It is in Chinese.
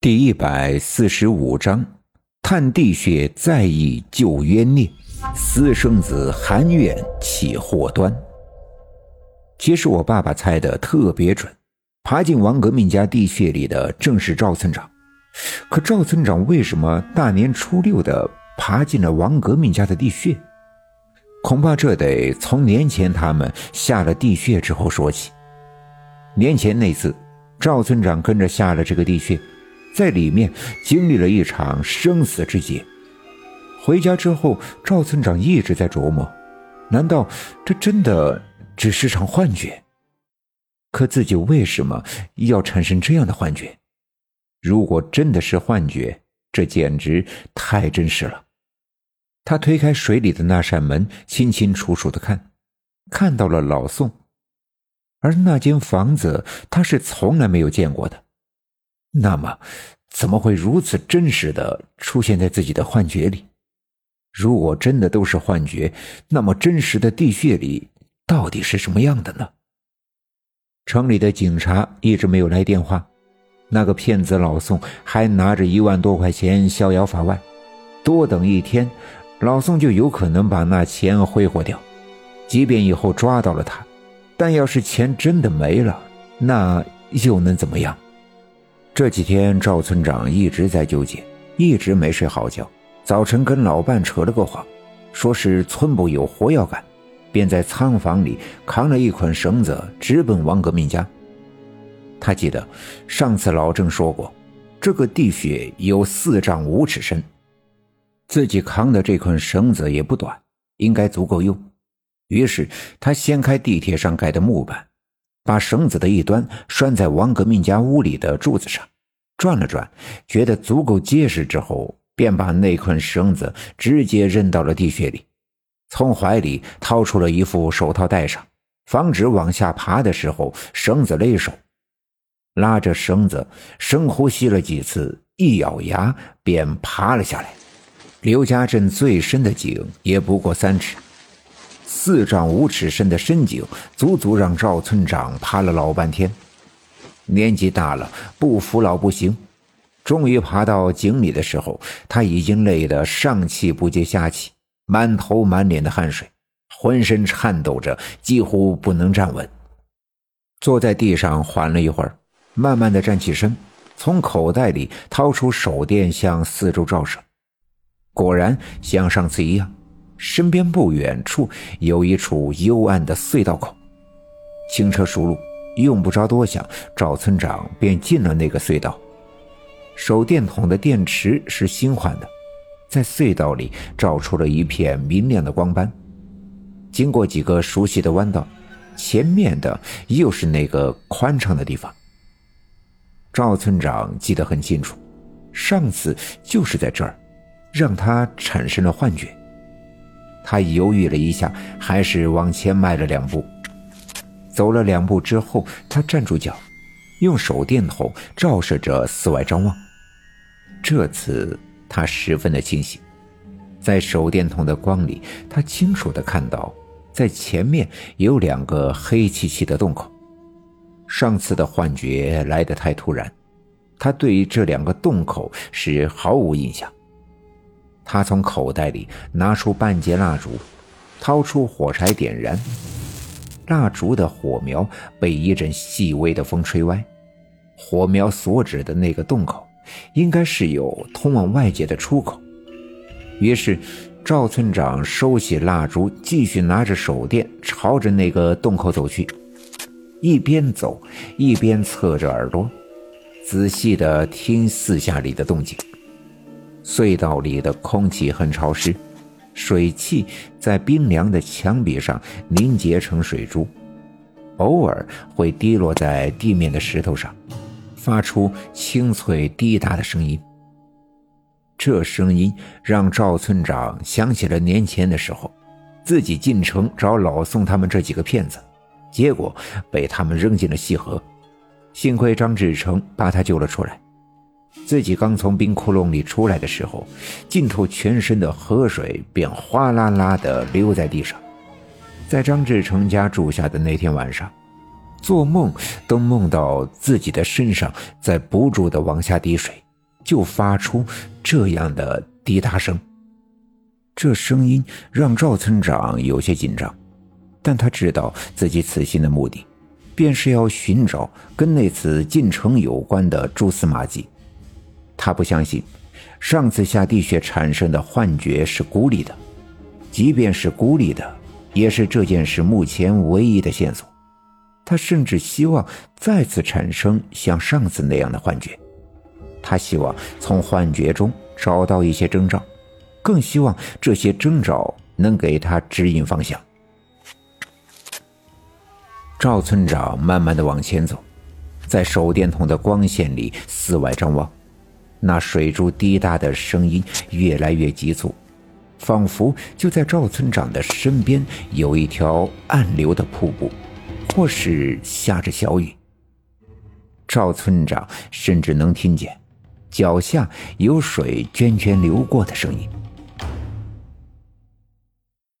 第一百四十五章，探地穴再议旧冤孽，私生子含怨起祸端。其实我爸爸猜的特别准，爬进王革命家地穴里的正是赵村长。可赵村长为什么大年初六的爬进了王革命家的地穴？恐怕这得从年前他们下了地穴之后说起。年前那次，赵村长跟着下了这个地穴。在里面经历了一场生死之劫，回家之后，赵村长一直在琢磨：难道这真的只是场幻觉？可自己为什么要产生这样的幻觉？如果真的是幻觉，这简直太真实了。他推开水里的那扇门，清清楚楚的看，看到了老宋，而那间房子他是从来没有见过的。那么，怎么会如此真实的出现在自己的幻觉里？如果真的都是幻觉，那么真实的地穴里到底是什么样的呢？城里的警察一直没有来电话，那个骗子老宋还拿着一万多块钱逍遥法外，多等一天，老宋就有可能把那钱挥霍掉。即便以后抓到了他，但要是钱真的没了，那又能怎么样？这几天，赵村长一直在纠结，一直没睡好觉。早晨跟老伴扯了个谎，说是村部有活要干，便在仓房里扛了一捆绳子，直奔王革命家。他记得上次老郑说过，这个地穴有四丈五尺深，自己扛的这捆绳子也不短，应该足够用。于是他掀开地铁上盖的木板。把绳子的一端拴在王革命家屋里的柱子上，转了转，觉得足够结实之后，便把那捆绳子直接扔到了地穴里，从怀里掏出了一副手套戴上，防止往下爬的时候绳子勒手。拉着绳子，深呼吸了几次，一咬牙便爬了下来。刘家镇最深的井也不过三尺。四丈五尺深的深井，足足让赵村长爬了老半天。年纪大了，不服老不行。终于爬到井里的时候，他已经累得上气不接下气，满头满脸的汗水，浑身颤抖着，几乎不能站稳。坐在地上缓了一会儿，慢慢的站起身，从口袋里掏出手电向四周照射，果然像上次一样。身边不远处有一处幽暗的隧道口，轻车熟路，用不着多想，赵村长便进了那个隧道。手电筒的电池是新换的，在隧道里照出了一片明亮的光斑。经过几个熟悉的弯道，前面的又是那个宽敞的地方。赵村长记得很清楚，上次就是在这儿，让他产生了幻觉。他犹豫了一下，还是往前迈了两步。走了两步之后，他站住脚，用手电筒照射着四外张望。这次他十分的清醒，在手电筒的光里，他清楚的看到，在前面有两个黑漆漆的洞口。上次的幻觉来得太突然，他对于这两个洞口是毫无印象。他从口袋里拿出半截蜡烛，掏出火柴点燃。蜡烛的火苗被一阵细微的风吹歪，火苗所指的那个洞口，应该是有通往外界的出口。于是，赵村长收起蜡烛，继续拿着手电朝着那个洞口走去，一边走一边侧着耳朵，仔细地听四下里的动静。隧道里的空气很潮湿，水汽在冰凉的墙壁上凝结成水珠，偶尔会滴落在地面的石头上，发出清脆滴答的声音。这声音让赵村长想起了年前的时候，自己进城找老宋他们这几个骗子，结果被他们扔进了溪河，幸亏张志成把他救了出来。自己刚从冰窟窿里出来的时候，浸透全身的河水便哗啦啦地流在地上。在张志成家住下的那天晚上，做梦都梦到自己的身上在不住地往下滴水，就发出这样的滴答声。这声音让赵村长有些紧张，但他知道自己此行的目的，便是要寻找跟那次进城有关的蛛丝马迹。他不相信上次下地穴产生的幻觉是孤立的，即便是孤立的，也是这件事目前唯一的线索。他甚至希望再次产生像上次那样的幻觉，他希望从幻觉中找到一些征兆。更希望这些征兆能给他指引方向。赵村长慢慢的往前走，在手电筒的光线里四外张望，那水珠滴答的声音越来越急促，仿佛就在赵村长的身边有一条暗流的瀑布，或是下着小雨。赵村长甚至能听见脚下有水涓涓流过的声音。